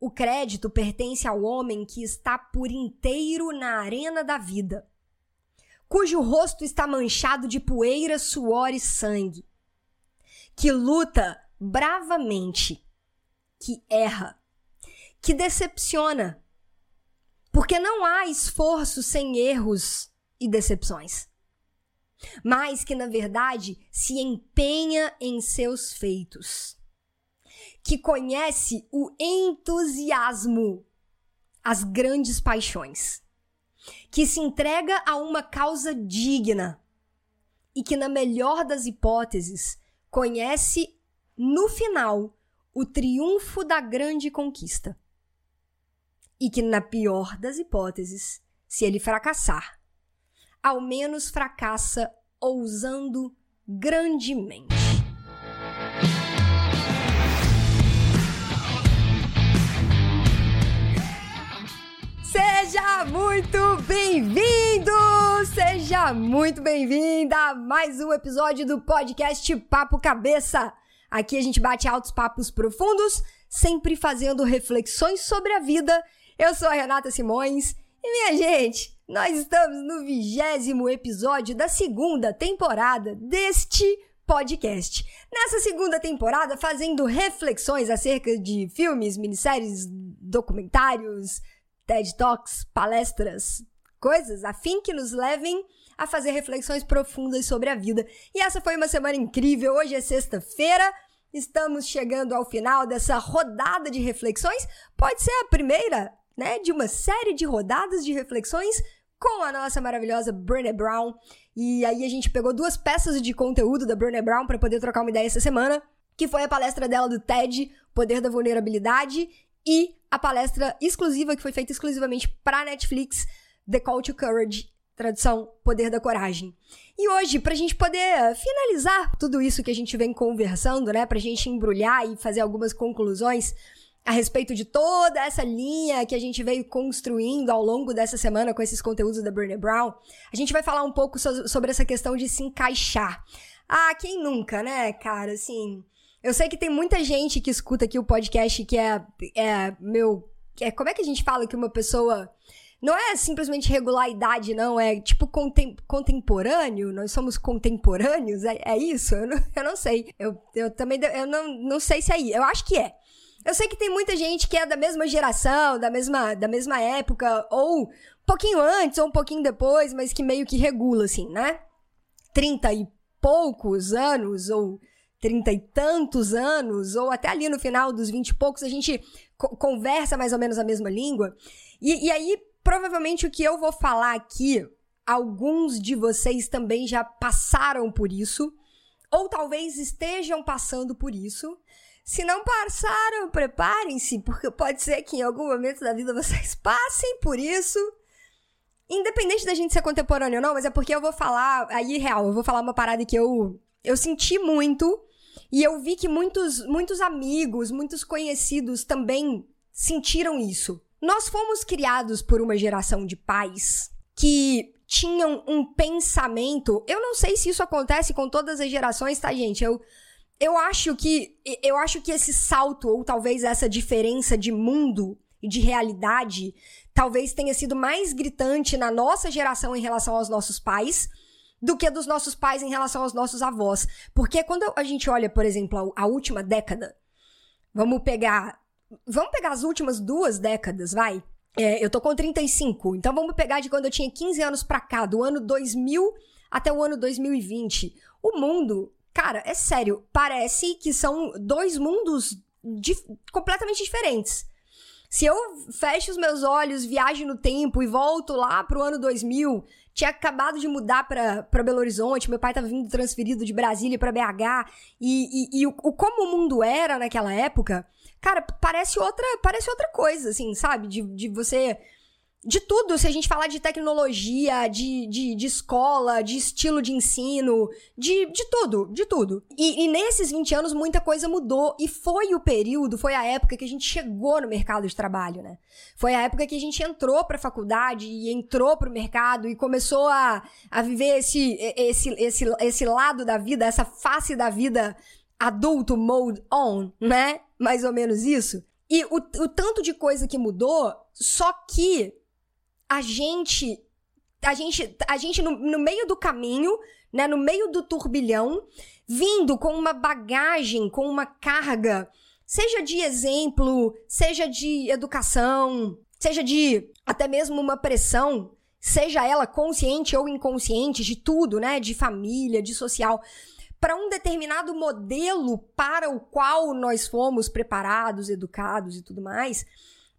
O crédito pertence ao homem que está por inteiro na arena da vida, cujo rosto está manchado de poeira, suor e sangue, que luta bravamente, que erra, que decepciona, porque não há esforço sem erros e decepções, mas que na verdade se empenha em seus feitos que conhece o entusiasmo, as grandes paixões, que se entrega a uma causa digna e que, na melhor das hipóteses, conhece no final o triunfo da grande conquista. E que, na pior das hipóteses, se ele fracassar, ao menos fracassa ousando grandemente. Seja muito bem-vindo! Seja muito bem-vinda a mais um episódio do podcast Papo Cabeça. Aqui a gente bate altos papos profundos, sempre fazendo reflexões sobre a vida. Eu sou a Renata Simões e, minha gente, nós estamos no vigésimo episódio da segunda temporada deste podcast. Nessa segunda temporada, fazendo reflexões acerca de filmes, minisséries, documentários, TED Talks, palestras, coisas a fim que nos levem a fazer reflexões profundas sobre a vida. E essa foi uma semana incrível. Hoje é sexta-feira. Estamos chegando ao final dessa rodada de reflexões. Pode ser a primeira, né, de uma série de rodadas de reflexões com a nossa maravilhosa Brené Brown. E aí a gente pegou duas peças de conteúdo da Brené Brown para poder trocar uma ideia essa semana, que foi a palestra dela do TED, Poder da Vulnerabilidade, e a palestra exclusiva que foi feita exclusivamente para Netflix, The Call to Courage, tradução Poder da Coragem. E hoje, para a gente poder finalizar tudo isso que a gente vem conversando, né, para a gente embrulhar e fazer algumas conclusões a respeito de toda essa linha que a gente veio construindo ao longo dessa semana com esses conteúdos da Brené Brown, a gente vai falar um pouco so sobre essa questão de se encaixar. Ah, quem nunca, né, cara? Assim, eu sei que tem muita gente que escuta aqui o podcast que é, é meu. É, como é que a gente fala que uma pessoa. Não é simplesmente regular a idade, não. É tipo contem, contemporâneo. Nós somos contemporâneos. É, é isso? Eu não, eu não sei. Eu, eu também eu não, não sei se é isso. Eu acho que é. Eu sei que tem muita gente que é da mesma geração, da mesma, da mesma época, ou um pouquinho antes ou um pouquinho depois, mas que meio que regula, assim, né? Trinta e poucos anos, ou trinta e tantos anos, ou até ali no final dos vinte e poucos, a gente co conversa mais ou menos a mesma língua. E, e aí, provavelmente, o que eu vou falar aqui, alguns de vocês também já passaram por isso, ou talvez estejam passando por isso. Se não passaram, preparem-se, porque pode ser que em algum momento da vida vocês passem por isso. Independente da gente ser contemporâneo ou não, mas é porque eu vou falar, aí real, eu vou falar uma parada que eu, eu senti muito e eu vi que muitos, muitos amigos, muitos conhecidos também sentiram isso. Nós fomos criados por uma geração de pais que tinham um pensamento. Eu não sei se isso acontece com todas as gerações, tá, gente? Eu, eu acho que eu acho que esse salto ou talvez essa diferença de mundo e de realidade talvez tenha sido mais gritante na nossa geração em relação aos nossos pais do que dos nossos pais em relação aos nossos avós. Porque quando a gente olha, por exemplo, a, a última década, vamos pegar. Vamos pegar as últimas duas décadas, vai? É, eu tô com 35, então vamos pegar de quando eu tinha 15 anos pra cá, do ano 2000 até o ano 2020. O mundo, cara, é sério, parece que são dois mundos completamente diferentes. Se eu fecho os meus olhos, viajo no tempo e volto lá pro ano 2000, tinha acabado de mudar para Belo Horizonte, meu pai tava vindo transferido de Brasília para BH, e, e, e o, o, como o mundo era naquela época, cara, parece outra, parece outra coisa, assim, sabe? De, de você de tudo, se a gente falar de tecnologia, de, de, de escola, de estilo de ensino, de, de tudo, de tudo. E, e, nesses 20 anos muita coisa mudou e foi o período, foi a época que a gente chegou no mercado de trabalho, né? Foi a época que a gente entrou pra faculdade e entrou pro mercado e começou a, a viver esse, esse, esse, esse lado da vida, essa face da vida adulto mode on, né? Mais ou menos isso. E o, o tanto de coisa que mudou, só que a gente. A gente, a gente no, no meio do caminho, né? No meio do turbilhão, vindo com uma bagagem, com uma carga, seja de exemplo, seja de educação, seja de até mesmo uma pressão, seja ela consciente ou inconsciente, de tudo, né? De família, de social para um determinado modelo para o qual nós fomos preparados, educados e tudo mais.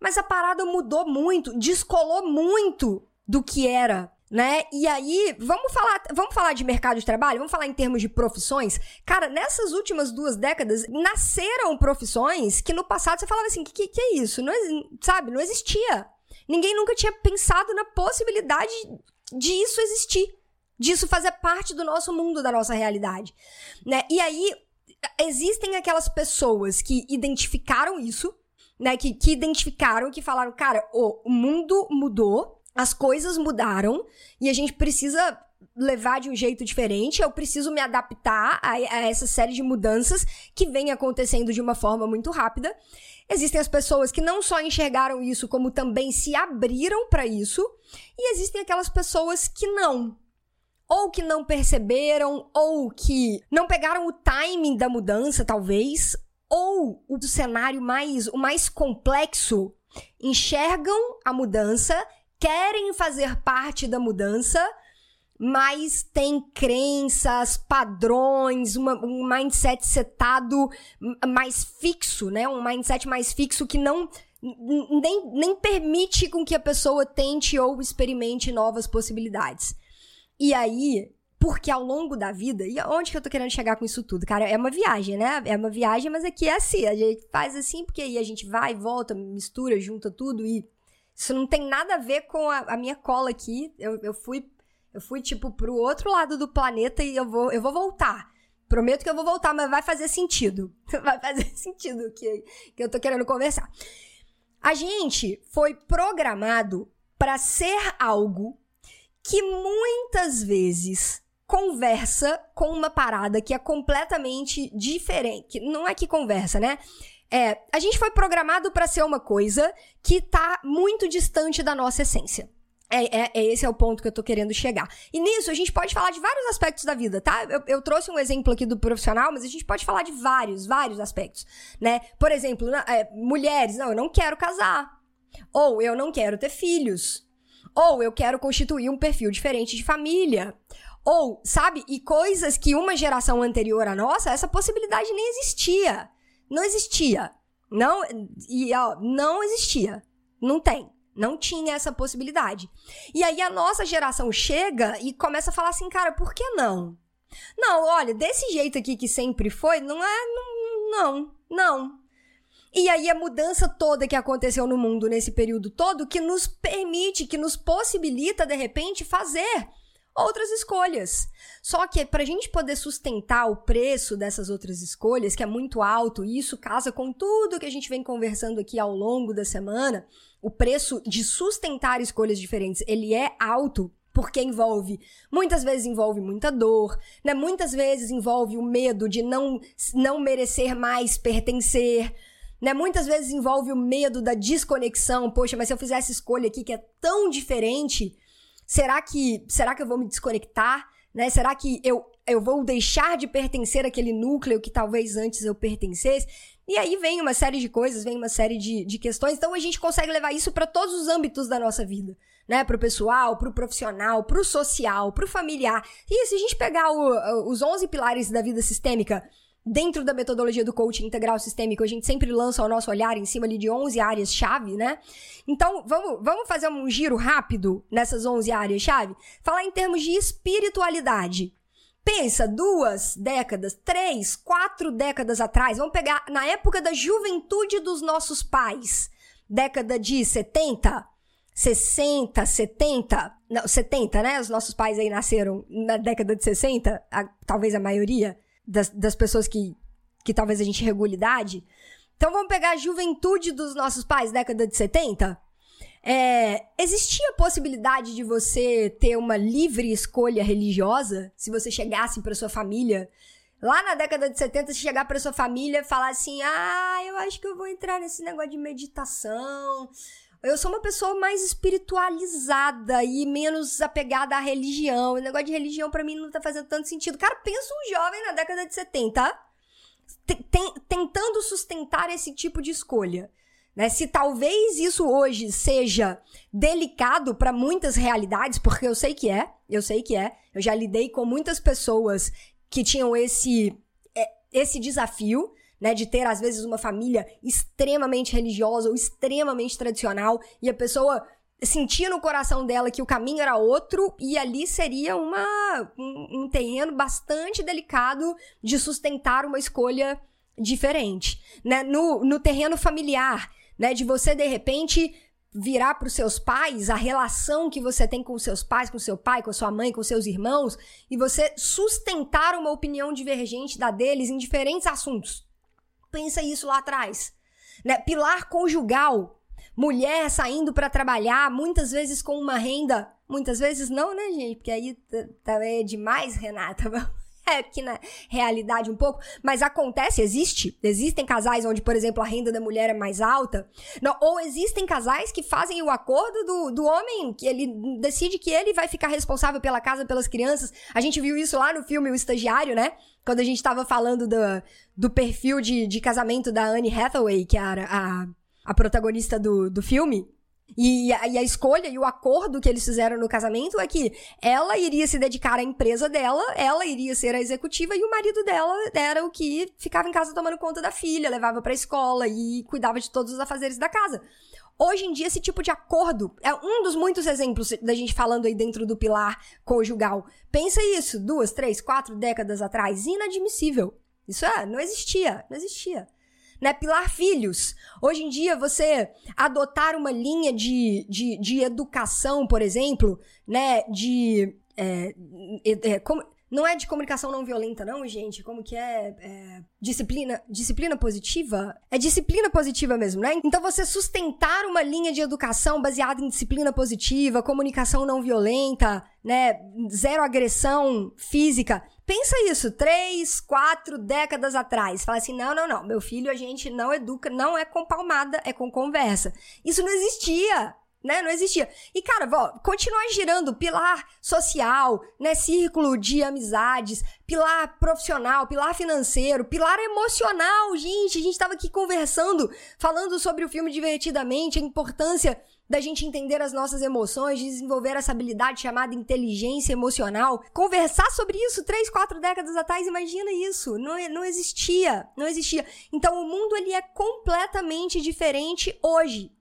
Mas a parada mudou muito, descolou muito do que era né? E aí, vamos falar, vamos falar de mercado de trabalho, vamos falar em termos de profissões. Cara, nessas últimas duas décadas nasceram profissões que no passado você falava assim, que que, é isso? Não, sabe, não existia. Ninguém nunca tinha pensado na possibilidade de isso existir disso fazer parte do nosso mundo, da nossa realidade, né? E aí existem aquelas pessoas que identificaram isso, né? Que, que identificaram, que falaram, cara, oh, o mundo mudou, as coisas mudaram e a gente precisa levar de um jeito diferente, eu preciso me adaptar a, a, essa série de mudanças que vem acontecendo de uma forma muito rápida. Existem as pessoas que não só enxergaram isso, como também se abriram para isso, e existem aquelas pessoas que não, ou que não perceberam, ou que não pegaram o timing da mudança, talvez, ou o cenário mais o mais complexo, enxergam a mudança, querem fazer parte da mudança, mas tem crenças, padrões, uma, um mindset setado mais fixo, né? Um mindset mais fixo que não nem, nem permite com que a pessoa tente ou experimente novas possibilidades. E aí, porque ao longo da vida, e onde que eu tô querendo chegar com isso tudo? Cara, é uma viagem, né? É uma viagem, mas aqui é assim, a gente faz assim, porque aí a gente vai, volta, mistura, junta tudo e isso não tem nada a ver com a, a minha cola aqui. Eu, eu fui, eu fui, tipo, pro outro lado do planeta e eu vou, eu vou voltar. Prometo que eu vou voltar, mas vai fazer sentido. Vai fazer sentido que, que eu tô querendo conversar. A gente foi programado para ser algo que muitas vezes conversa com uma parada que é completamente diferente. Não é que conversa, né? É, a gente foi programado para ser uma coisa que tá muito distante da nossa essência. É, é, é, esse é o ponto que eu tô querendo chegar. E nisso a gente pode falar de vários aspectos da vida, tá? Eu, eu, trouxe um exemplo aqui do profissional, mas a gente pode falar de vários, vários aspectos, né? Por exemplo, é, mulheres, não, eu não quero casar. Ou eu não quero ter filhos. Ou eu quero constituir um perfil diferente de família. Ou, sabe, e coisas que uma geração anterior à nossa, essa possibilidade nem existia. Não existia. Não, e ó, não existia. Não tem. Não tinha essa possibilidade. E aí a nossa geração chega e começa a falar assim, cara, por que não? Não, olha, desse jeito aqui que sempre foi, não é. Não, não, não. E aí a mudança toda que aconteceu no mundo nesse período todo que nos permite, que nos possibilita de repente fazer outras escolhas. Só que para a gente poder sustentar o preço dessas outras escolhas, que é muito alto, e isso casa com tudo que a gente vem conversando aqui ao longo da semana, o preço de sustentar escolhas diferentes, ele é alto. Porque envolve, muitas vezes envolve muita dor, né? Muitas vezes envolve o medo de não, não merecer mais pertencer, né? Muitas vezes envolve o medo da desconexão. Poxa, mas se eu fizer essa escolha aqui que é tão diferente, será que será que eu vou me desconectar? Né? Será que eu, eu vou deixar de pertencer àquele núcleo que talvez antes eu pertencesse? E aí vem uma série de coisas, vem uma série de, de questões. Então a gente consegue levar isso para todos os âmbitos da nossa vida, né? Para o pessoal, para o profissional, para o social, para o familiar. E se a gente pegar o, os 11 pilares da vida sistêmica Dentro da metodologia do coaching integral sistêmico, a gente sempre lança o nosso olhar em cima ali de 11 áreas-chave, né? Então, vamos, vamos fazer um giro rápido nessas 11 áreas-chave? Falar em termos de espiritualidade. Pensa, duas décadas, três, quatro décadas atrás, vamos pegar na época da juventude dos nossos pais, década de 70, 60, 70, não, 70, né? Os nossos pais aí nasceram na década de 60, a, talvez a maioria das, das pessoas que, que talvez a gente regule idade. Então vamos pegar a juventude dos nossos pais, década de 70. É, existia a possibilidade de você ter uma livre escolha religiosa se você chegasse para sua família lá na década de 70, se chegar pra sua família e falar assim: ah, eu acho que eu vou entrar nesse negócio de meditação. Eu sou uma pessoa mais espiritualizada e menos apegada à religião. O negócio de religião para mim não tá fazendo tanto sentido. Cara, pensa um jovem na década de 70 tentando sustentar esse tipo de escolha. Né? Se talvez isso hoje seja delicado para muitas realidades, porque eu sei que é, eu sei que é. Eu já lidei com muitas pessoas que tinham esse, é, esse desafio, né, de ter às vezes uma família extremamente religiosa ou extremamente tradicional e a pessoa sentia no coração dela que o caminho era outro e ali seria uma, um, um terreno bastante delicado de sustentar uma escolha diferente, né? No, no terreno familiar, né, de você de repente virar para os seus pais, a relação que você tem com seus pais, com seu pai, com sua mãe, com seus irmãos, e você sustentar uma opinião divergente da deles em diferentes assuntos. Pensa isso lá atrás. Né? Pilar conjugal. Mulher saindo para trabalhar, muitas vezes com uma renda. Muitas vezes não, né, gente? Porque aí também é demais, Renata. é aqui na realidade um pouco, mas acontece, existe. Existem casais onde, por exemplo, a renda da mulher é mais alta. Não, ou existem casais que fazem o acordo do, do homem, que ele decide que ele vai ficar responsável pela casa, pelas crianças. A gente viu isso lá no filme O Estagiário, né? Quando a gente tava falando do, do perfil de, de casamento da Anne Hathaway, que era a, a protagonista do, do filme. E a, e a, escolha e o acordo que eles fizeram no casamento é que ela iria se dedicar à empresa dela, ela iria ser a executiva e o marido dela era o que ficava em casa tomando conta da filha, levava pra escola e cuidava de todos os afazeres da casa. Hoje em dia, esse tipo de acordo é um dos muitos exemplos da gente falando aí dentro do pilar conjugal. Pensa isso, duas, três, quatro décadas atrás, inadmissível. Isso é, não existia, não existia né? Pilar filhos. Hoje em dia, você adotar uma linha de, de, de educação, por exemplo, né? De. É, é, como, não é de comunicação não violenta, não, gente. Como que é? é? disciplina, disciplina positiva? É disciplina positiva mesmo, né? Então você sustentar uma linha de educação baseada em disciplina positiva, comunicação não violenta, né? Zero agressão física. Pensa isso, três, quatro décadas atrás. Fala assim: não, não, não. Meu filho a gente não educa, não é com palmada, é com conversa. Isso não existia né? Não existia. E, cara, ó, continuar girando pilar social, né? Círculo de amizades, pilar profissional, pilar financeiro, pilar emocional. Gente, a gente tava aqui conversando, falando sobre o filme divertidamente, a importância da gente entender as nossas emoções, desenvolver essa habilidade chamada inteligência emocional. Conversar sobre isso três, quatro décadas atrás, imagina isso. Não, não existia, não existia. Então o mundo ele é completamente diferente hoje.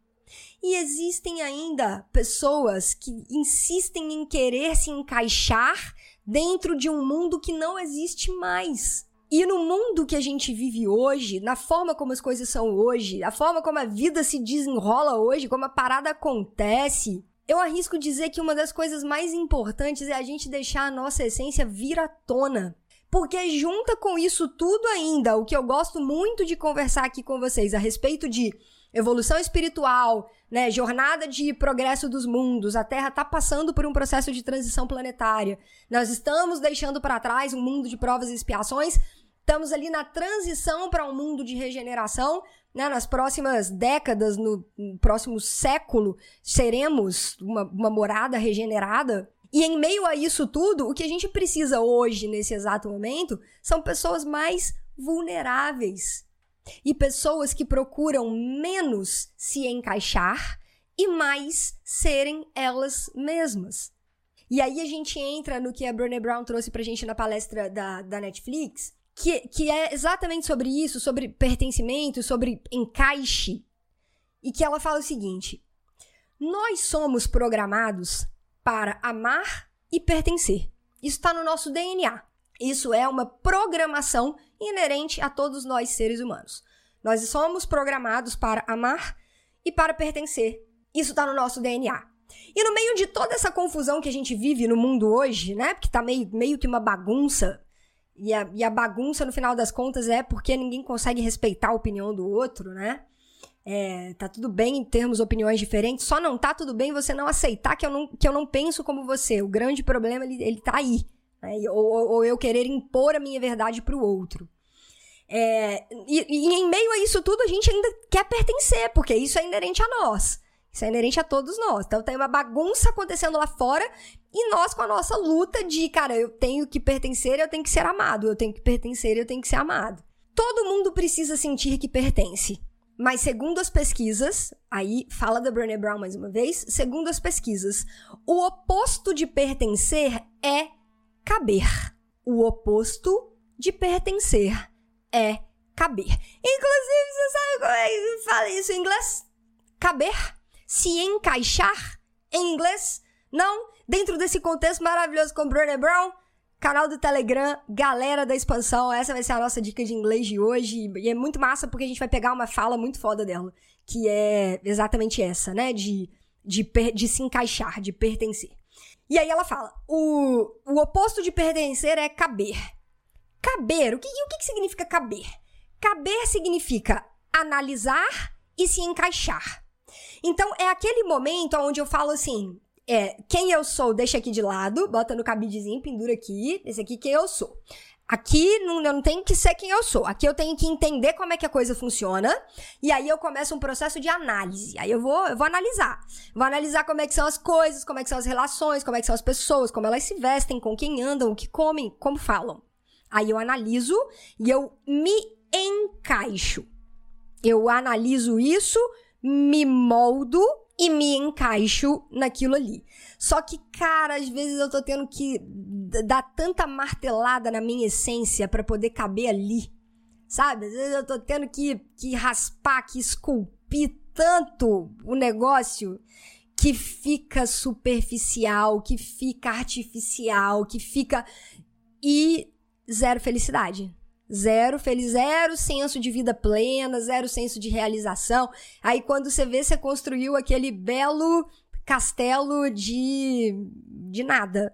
E existem ainda pessoas que insistem em querer se encaixar dentro de um mundo que não existe mais. E no mundo que a gente vive hoje, na forma como as coisas são hoje, a forma como a vida se desenrola hoje, como a parada acontece, eu arrisco dizer que uma das coisas mais importantes é a gente deixar a nossa essência vir à tona. Porque junta com isso tudo ainda, o que eu gosto muito de conversar aqui com vocês a respeito de evolução espiritual, né, jornada de progresso dos mundos. A Terra está passando por um processo de transição planetária. Nós estamos deixando para trás um mundo de provas e expiações. Estamos ali na transição para um mundo de regeneração. Né, nas próximas décadas, no, próximo século, seremos uma, uma morada regenerada. E em meio a isso tudo, o que a gente precisa hoje, nesse exato momento, são pessoas mais vulneráveis, e pessoas que procuram menos se encaixar e mais serem elas mesmas. E aí a gente entra no que a Brené Brown trouxe pra gente na palestra da, da Netflix, que, que é exatamente sobre isso, sobre pertencimento, sobre encaixe. E que ela fala o seguinte: nós somos programados para amar e pertencer. Isso está no nosso DNA. Isso é uma programação inerente a todos nós seres humanos. Nós somos programados para amar e para pertencer. Isso está no nosso DNA. E no meio de toda essa confusão que a gente vive no mundo hoje, né? Porque tá meio, meio que uma bagunça. E a, e a bagunça, no final das contas, é porque ninguém consegue respeitar a opinião do outro, né? É, tá tudo bem termos opiniões diferentes, só não tá tudo bem você não aceitar que eu não, que eu não penso como você. O grande problema, ele, ele tá aí, Né? Ou, ou, eu querer impor a minha verdade para o outro. É, e, e em meio a isso tudo, a gente ainda quer pertencer, porque isso é inerente a nós. Isso é inerente a todos nós. Então tem uma bagunça acontecendo lá fora e nós com a nossa luta de, cara, eu tenho que pertencer, eu tenho que ser amado, eu tenho que pertencer, eu tenho que ser amado. Todo mundo precisa sentir que pertence. Mas segundo as pesquisas, aí fala da Brené Brown mais uma vez, segundo as pesquisas, o oposto de pertencer é caber. O oposto de pertencer é caber. Inclusive, você sabe como é que fala isso em inglês? Caber? Se encaixar em inglês? Não? Dentro desse contexto maravilhoso com Brené Brown, Canal do Telegram, galera da expansão, essa vai ser a nossa dica de inglês de hoje. E é muito massa porque a gente vai pegar uma fala muito foda dela, que é exatamente essa, né? De, de, de se encaixar, de pertencer. E aí ela fala: o, o oposto de pertencer é caber. Caber, o que, o que significa caber? Caber significa analisar e se encaixar. Então, é aquele momento onde eu falo assim: é, quem eu sou, deixa aqui de lado, bota no cabidezinho, pendura aqui, esse aqui quem eu sou. Aqui não, eu não tenho que ser quem eu sou. Aqui eu tenho que entender como é que a coisa funciona. E aí eu começo um processo de análise. Aí eu vou, eu vou analisar. Vou analisar como é que são as coisas, como é que são as relações, como é que são as pessoas, como elas se vestem, com quem andam, o que comem, como falam. Aí eu analiso e eu me encaixo. Eu analiso isso, me moldo e me encaixo naquilo ali. Só que, cara, às vezes eu tô tendo que dar tanta martelada na minha essência para poder caber ali. Sabe? Às vezes eu tô tendo que, que raspar, que esculpir tanto o negócio que fica superficial, que fica artificial, que fica. e zero felicidade. Zero feliz, zero senso de vida plena, zero senso de realização. Aí quando você vê, você construiu aquele belo castelo de de nada,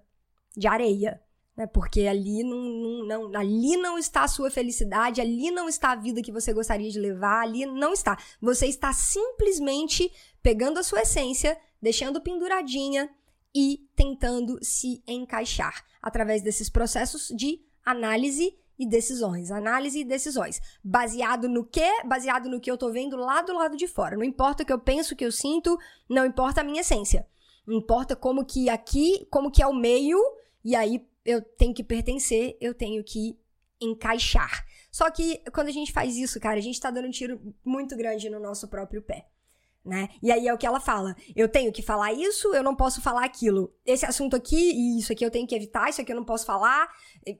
de areia, né? Porque ali não, não, não, ali não está a sua felicidade, ali não está a vida que você gostaria de levar, ali não está. Você está simplesmente pegando a sua essência, deixando penduradinha e tentando se encaixar através desses processos de análise e decisões. Análise e decisões. Baseado no quê? Baseado no que eu tô vendo lá do lado de fora. Não importa o que eu penso, o que eu sinto, não importa a minha essência. Importa como que aqui, como que é o meio, e aí eu tenho que pertencer, eu tenho que encaixar. Só que quando a gente faz isso, cara, a gente tá dando um tiro muito grande no nosso próprio pé né? E aí é o que ela fala. Eu tenho que falar isso, eu não posso falar aquilo. Esse assunto aqui e isso aqui eu tenho que evitar, isso aqui eu não posso falar.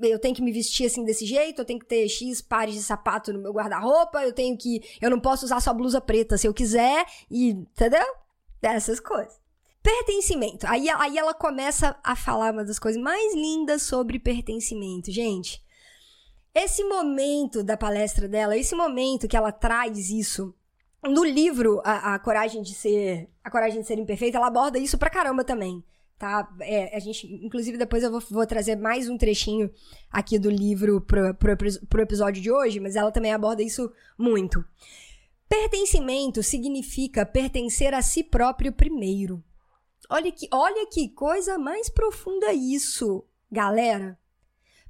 Eu tenho que me vestir assim desse jeito, eu tenho que ter X pares de sapato no meu guarda-roupa, eu tenho que. Eu não posso usar só blusa preta se eu quiser, e. Entendeu? Essas coisas. Pertencimento. Aí, aí ela começa a falar uma das coisas mais lindas sobre pertencimento. Gente, esse momento da palestra dela, esse momento que ela traz isso no livro, a, a, Coragem de Ser. A Coragem de Ser Imperfeita, ela aborda isso pra caramba também. Tá? É, a gente, inclusive, depois eu vou, vou, trazer mais um trechinho aqui do livro pro, pro, pro episódio de hoje, mas ela também aborda isso muito. Pertencimento significa pertencer a si próprio primeiro. Olha que, olha que coisa mais profunda isso, galera.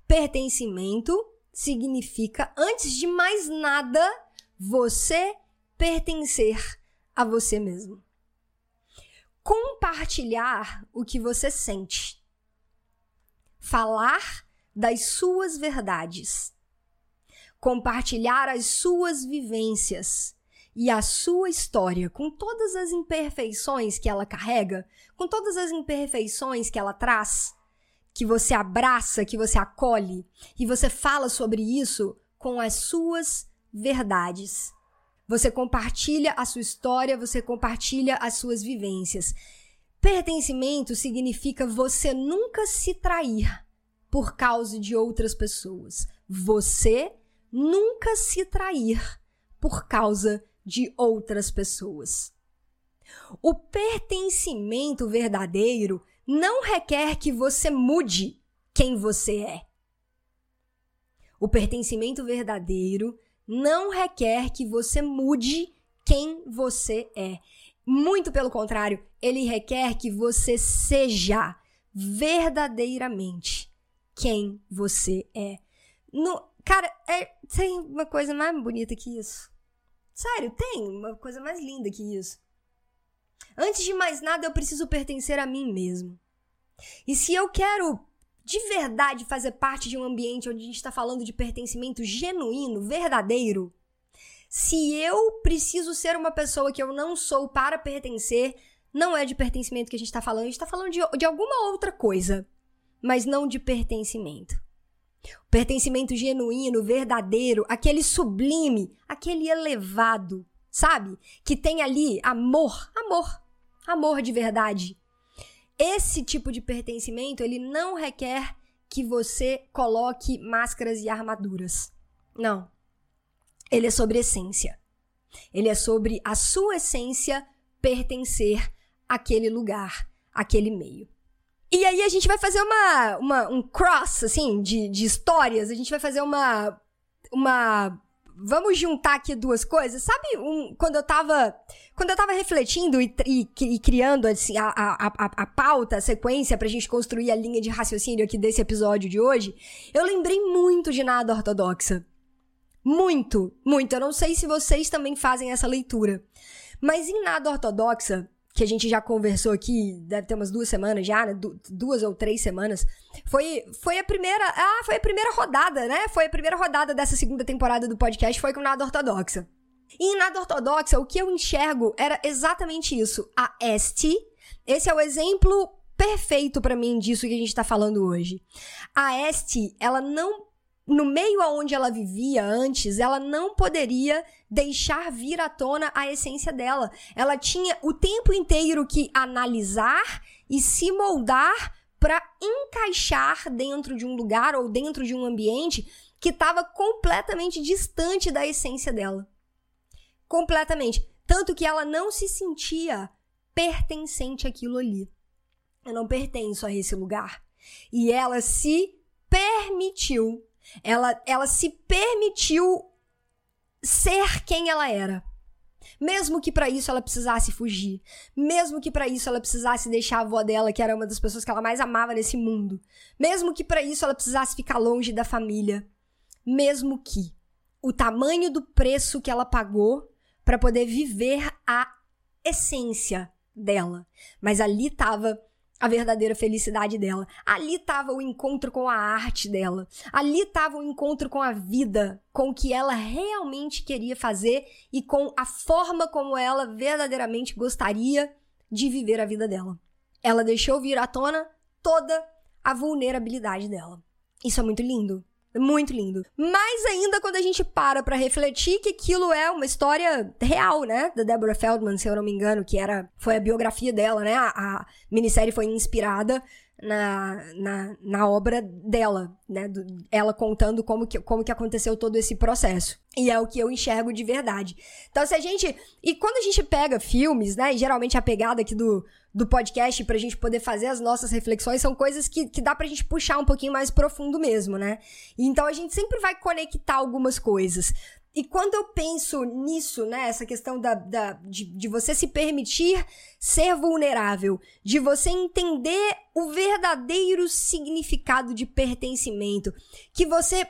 Pertencimento significa, antes de mais nada, você pertencer a você mesmo. Compartilhar o que você sente. Falar das suas verdades. Compartilhar as suas vivências e a sua história com todas as imperfeições que ela carrega, com todas as imperfeições que ela traz, que você abraça, que você acolhe, e você fala sobre isso com as suas verdades. Você compartilha a sua história, você compartilha as suas vivências. Pertencimento significa você nunca se trair por causa de outras pessoas. Você nunca se trair por causa de outras pessoas. O pertencimento verdadeiro não requer que você mude quem você é. O pertencimento verdadeiro não requer que você mude quem você é. Muito pelo contrário, ele requer que você seja verdadeiramente quem você é. No, cara, é, tem uma coisa mais bonita que isso. Sério, tem uma coisa mais linda que isso. Antes de mais nada, eu preciso pertencer a mim mesmo. E se eu quero de verdade fazer parte de um ambiente onde a gente está falando de pertencimento genuíno, verdadeiro, se eu preciso ser uma pessoa que eu não sou para pertencer, não é de pertencimento que a gente está falando, a gente está falando de, de alguma outra coisa, mas não de pertencimento. O pertencimento genuíno, verdadeiro, aquele sublime, aquele elevado, sabe? Que tem ali amor, amor, amor de verdade. Esse tipo de pertencimento, ele não requer que você coloque máscaras e armaduras. Não. Ele é sobre essência. Ele é sobre a sua essência pertencer àquele lugar, àquele meio. E aí a gente vai fazer uma, uma um cross, assim, de, de histórias. A gente vai fazer uma. Uma. Vamos juntar aqui duas coisas. Sabe, um, quando eu tava. Quando eu tava refletindo e, e, e criando assim, a, a, a, a pauta, a sequência pra gente construir a linha de raciocínio aqui desse episódio de hoje, eu lembrei muito de nada ortodoxa. Muito, muito. Eu não sei se vocês também fazem essa leitura. Mas em nada ortodoxa, que a gente já conversou aqui, deve ter umas duas semanas já, né? Du duas ou três semanas. Foi, foi a primeira. Ah, foi a primeira rodada, né? Foi a primeira rodada dessa segunda temporada do podcast, foi com nada ortodoxa. E nada ortodoxa, o que eu enxergo era exatamente isso. A este. Esse é o exemplo perfeito para mim disso que a gente tá falando hoje. A este, ela não no meio aonde ela vivia antes, ela não poderia deixar vir à tona a essência dela. Ela tinha o tempo inteiro que analisar e se moldar para encaixar dentro de um lugar ou dentro de um ambiente que estava completamente distante da essência dela. Completamente. Tanto que ela não se sentia pertencente àquilo ali. Eu não pertenço a esse lugar. E ela se permitiu ela, ela se permitiu ser quem ela era. Mesmo que para isso ela precisasse fugir. Mesmo que para isso ela precisasse deixar a avó dela, que era uma das pessoas que ela mais amava nesse mundo. Mesmo que para isso ela precisasse ficar longe da família. Mesmo que o tamanho do preço que ela pagou para poder viver a essência dela. Mas ali estava a verdadeira felicidade dela. Ali estava o encontro com a arte dela. Ali estava o encontro com a vida, com o que ela realmente queria fazer e com a forma como ela verdadeiramente gostaria de viver a vida dela. Ela deixou vir à tona toda a vulnerabilidade dela. Isso é muito lindo. Muito lindo. Mais ainda quando a gente para pra refletir que aquilo é uma história real, né? Da Deborah Feldman, se eu não me engano, que era foi a biografia dela, né? A, a minissérie foi inspirada na, na, na obra dela, né? Do, ela contando como que, como que aconteceu todo esse processo. E é o que eu enxergo de verdade. Então, se a gente. E quando a gente pega filmes, né? E geralmente a pegada aqui do, do podcast pra gente poder fazer as nossas reflexões são coisas que, que dá pra gente puxar um pouquinho mais profundo mesmo, né? Então a gente sempre vai conectar algumas coisas. E quando eu penso nisso, né, essa questão da, da, de, de você se permitir ser vulnerável, de você entender o verdadeiro significado de pertencimento, que você,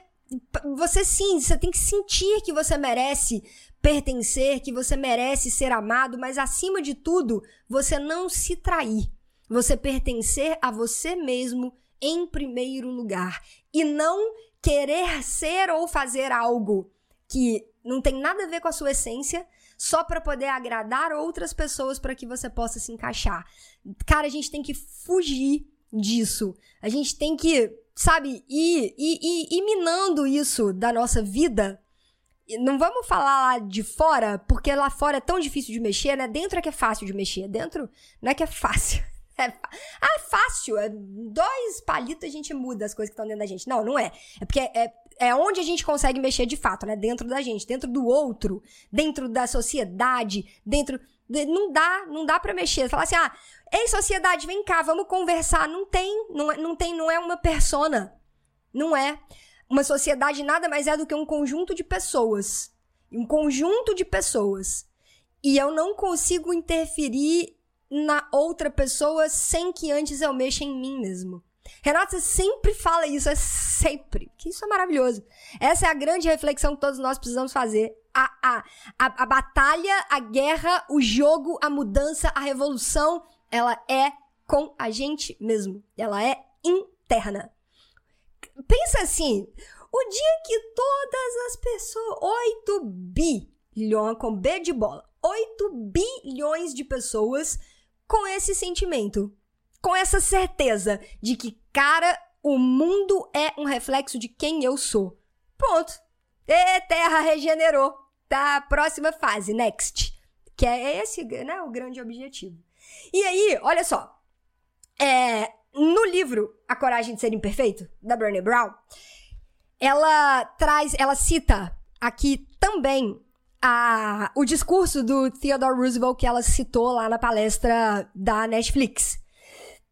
você sim, você tem que sentir que você merece pertencer, que você merece ser amado, mas acima de tudo, você não se trair. Você pertencer a você mesmo em primeiro lugar e não querer ser ou fazer algo que não tem nada a ver com a sua essência, só para poder agradar outras pessoas para que você possa se encaixar. Cara, a gente tem que fugir disso. A gente tem que, sabe, ir, ir, ir, ir minando isso da nossa vida. Não vamos falar lá de fora, porque lá fora é tão difícil de mexer, né? Dentro é que é fácil de mexer. Dentro não é que é fácil. É, ah, fácil. É dois palitos a gente muda as coisas que estão dentro da gente. Não, não é. É porque é, é onde a gente consegue mexer de fato, né? Dentro da gente, dentro do outro, dentro da sociedade, dentro. De, não dá, não dá para mexer. Falar assim, ah, ei, sociedade, vem cá, vamos conversar. Não tem, não, é, não tem, não é uma persona. Não é. Uma sociedade nada mais é do que um conjunto de pessoas. Um conjunto de pessoas. E eu não consigo interferir na outra pessoa sem que antes eu mexa em mim mesmo. Renata sempre fala isso, é sempre. Que isso é maravilhoso. Essa é a grande reflexão que todos nós precisamos fazer. A, a, a, a batalha, a guerra, o jogo, a mudança, a revolução, ela é com a gente mesmo. Ela é interna. Pensa assim, o dia que todas as pessoas, 8 bilhões, com B de bola, 8 bilhões de pessoas com esse sentimento, com essa certeza de que, cara, o mundo é um reflexo de quem eu sou. Ponto. E Terra regenerou. Tá, próxima fase, next. Que é esse, né, o grande objetivo. E aí, olha só. É, no livro A Coragem de Ser Imperfeito, da Brené Brown, ela traz, ela cita aqui também a, o discurso do Theodore Roosevelt que ela citou lá na palestra da Netflix.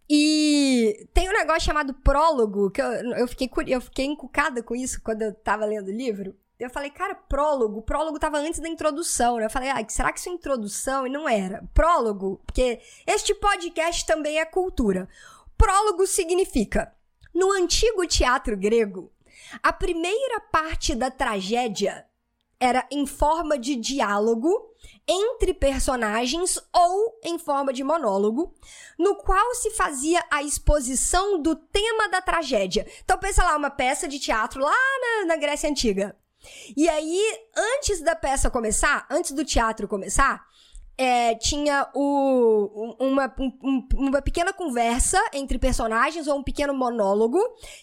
E tem um negócio chamado prólogo, que eu, eu, fiquei, eu fiquei encucada com isso quando eu tava lendo o livro. Eu falei, cara, prólogo. Prólogo tava antes da introdução, né? Eu falei, ah, será que isso é introdução? E não era. Prólogo, porque este podcast também é cultura. Prólogo significa, no antigo teatro grego, a primeira parte da tragédia era em forma de diálogo entre personagens ou em forma de monólogo, no qual se fazia a exposição do tema da tragédia. Então pensa lá, uma peça de teatro lá na, na Grécia Antiga. E aí, antes da peça começar, antes do teatro começar, é, tinha o, uma, um, uma pequena conversa entre personagens, ou um pequeno monólogo,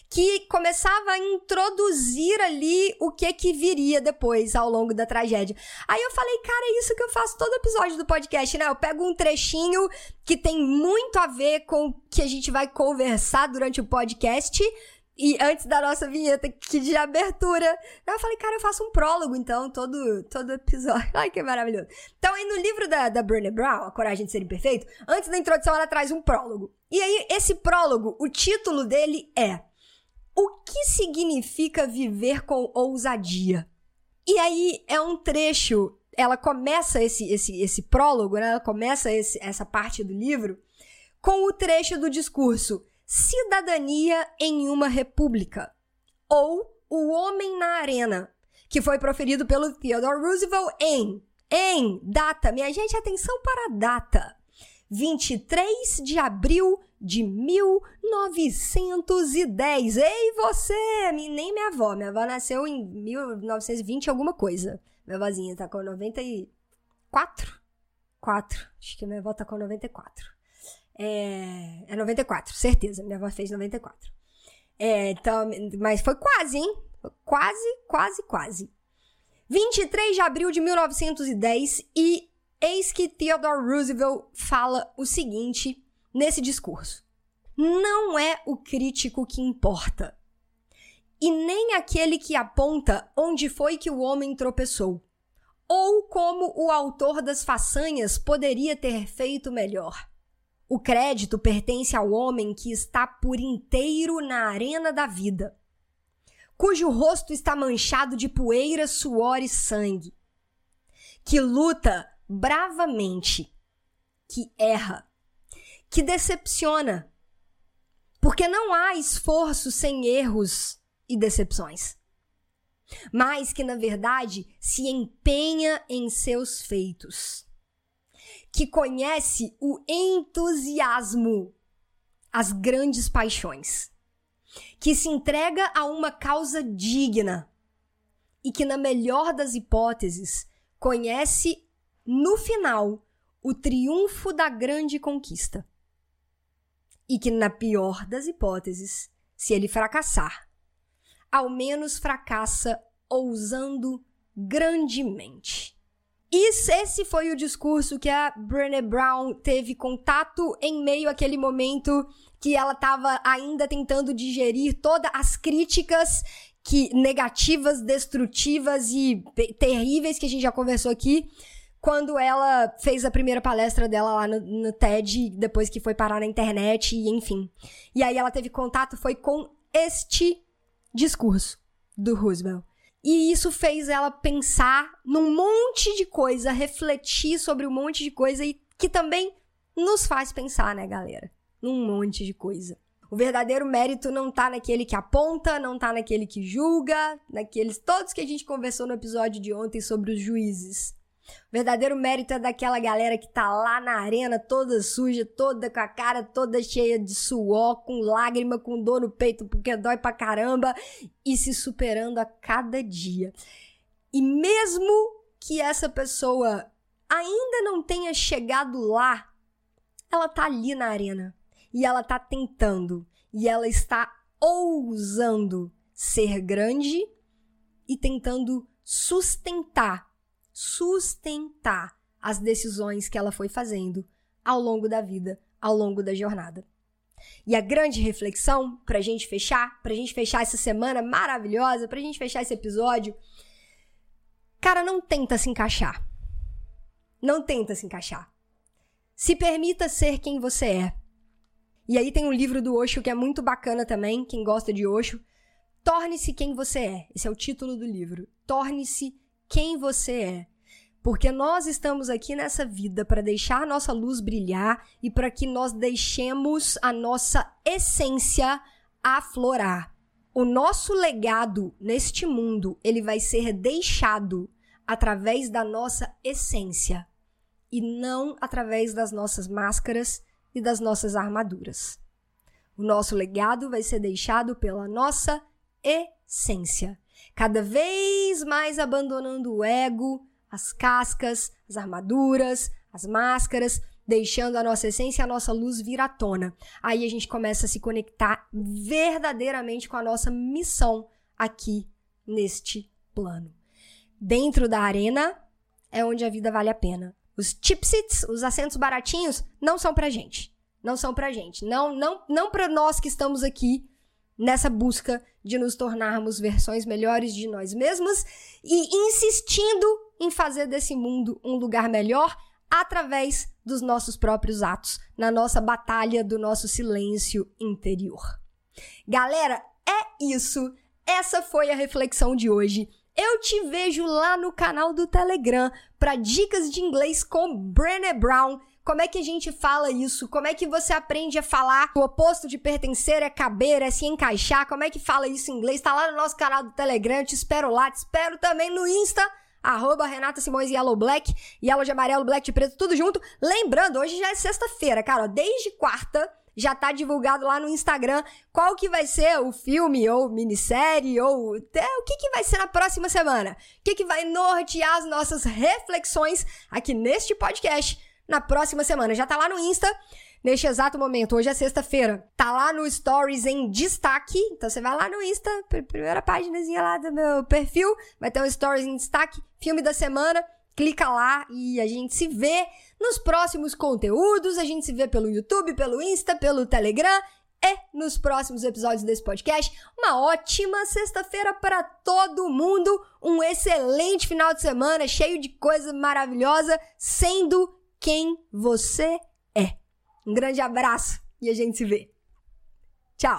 que começava a introduzir ali o que que viria depois, ao longo da tragédia. Aí eu falei, cara, é isso que eu faço todo episódio do podcast, né? Eu pego um trechinho que tem muito a ver com o que a gente vai conversar durante o podcast, e antes da nossa vinheta que de abertura, eu falei, cara, eu faço um prólogo, então, todo, todo episódio. Ai, que maravilhoso. Então, aí no livro da, da Brené Brown, A Coragem de Ser Imperfeito, antes da introdução ela traz um prólogo. E aí, esse prólogo, o título dele é O que significa viver com ousadia? E aí, é um trecho, ela começa esse, esse, esse prólogo, né? Ela começa esse, essa parte do livro com o trecho do discurso Cidadania em uma República, ou O Homem na Arena, que foi proferido pelo Theodore Roosevelt em, em data, minha gente, atenção para a data, 23 de abril de 1910. Ei, você! Nem minha avó. Minha avó nasceu em 1920 alguma coisa. Minha vozinha tá com 94? 4. Acho que minha avó tá com 94. É, é 94, certeza. Minha avó fez 94. É, então, mas foi quase, hein? Quase, quase, quase. 23 de abril de 1910 e eis que Theodore Roosevelt fala o seguinte nesse discurso: Não é o crítico que importa, e nem aquele que aponta onde foi que o homem tropeçou, ou como o autor das façanhas poderia ter feito melhor. O crédito pertence ao homem que está por inteiro na arena da vida, cujo rosto está manchado de poeira, suor e sangue, que luta bravamente, que erra, que decepciona, porque não há esforço sem erros e decepções, mas que na verdade se empenha em seus feitos que conhece o entusiasmo, as grandes paixões, que se entrega a uma causa digna e que, na melhor das hipóteses, conhece no final o triunfo da grande conquista. E que, na pior das hipóteses, se ele fracassar, ao menos fracassa ousando grandemente. E esse foi o discurso que a Brené Brown teve contato em meio àquele momento que ela estava ainda tentando digerir todas as críticas que negativas, destrutivas e terríveis que a gente já conversou aqui, quando ela fez a primeira palestra dela lá no, no TED, depois que foi parar na internet, e enfim. E aí ela teve contato foi com este discurso do Roosevelt. E isso fez ela pensar num monte de coisa, refletir sobre um monte de coisa e que também nos faz pensar, né, galera? Num monte de coisa. O verdadeiro mérito não tá naquele que aponta, não tá naquele que julga, naqueles todos que a gente conversou no episódio de ontem sobre os juízes. O verdadeiro mérito é daquela galera que tá lá na arena, toda suja, toda com a cara toda cheia de suor, com lágrima, com dor no peito, porque dói pra caramba, e se superando a cada dia. E mesmo que essa pessoa ainda não tenha chegado lá, ela tá ali na arena. E ela tá tentando. E ela está ousando ser grande e tentando sustentar sustentar as decisões que ela foi fazendo ao longo da vida, ao longo da jornada. E a grande reflexão, pra gente fechar, pra gente fechar essa semana maravilhosa, pra gente fechar esse episódio, cara, não tenta se encaixar. Não tenta se encaixar. Se permita ser quem você é. E aí tem um livro do Osho que é muito bacana também, quem gosta de Osho. Torne-se quem você é. Esse é o título do livro. Torne-se quem você é. Porque nós estamos aqui nessa vida para deixar a nossa luz brilhar e para que nós deixemos a nossa essência aflorar. O nosso legado neste mundo, ele vai ser deixado através da nossa essência e não através das nossas máscaras e das nossas armaduras. O nosso legado vai ser deixado pela nossa essência cada vez mais abandonando o ego, as cascas, as armaduras, as máscaras, deixando a nossa essência, a nossa luz vir à tona. Aí a gente começa a se conectar verdadeiramente com a nossa missão aqui neste plano. Dentro da arena é onde a vida vale a pena. Os chipsets, os assentos baratinhos, não são pra gente. Não são pra gente. Não, não, não pra nós que estamos aqui nessa busca de nos tornarmos versões melhores de nós mesmos e insistindo em fazer desse mundo um lugar melhor através dos nossos próprios atos, na nossa batalha do nosso silêncio interior. Galera, é isso. Essa foi a reflexão de hoje. Eu te vejo lá no canal do Telegram para dicas de inglês com Brené Brown como é que a gente fala isso? Como é que você aprende a falar? O oposto de pertencer é caber, é se encaixar. Como é que fala isso em inglês? Tá lá no nosso canal do Telegram. Te espero lá. Te espero também no Insta. Arroba Renata Simões Yellow Black. Yellow de amarelo, black de preto, tudo junto. Lembrando, hoje já é sexta-feira, cara. Desde quarta já tá divulgado lá no Instagram qual que vai ser o filme ou minissérie ou até o que que vai ser na próxima semana. O que que vai nortear as nossas reflexões aqui neste podcast na próxima semana. Já tá lá no Insta neste exato momento. Hoje é sexta-feira. Tá lá no Stories em destaque. Então você vai lá no Insta, primeira páginazinha lá do meu perfil, vai ter um Stories em destaque, filme da semana. Clica lá e a gente se vê nos próximos conteúdos. A gente se vê pelo YouTube, pelo Insta, pelo Telegram e nos próximos episódios desse podcast. Uma ótima sexta-feira para todo mundo. Um excelente final de semana cheio de coisa maravilhosa, sendo quem você é. Um grande abraço e a gente se vê. Tchau!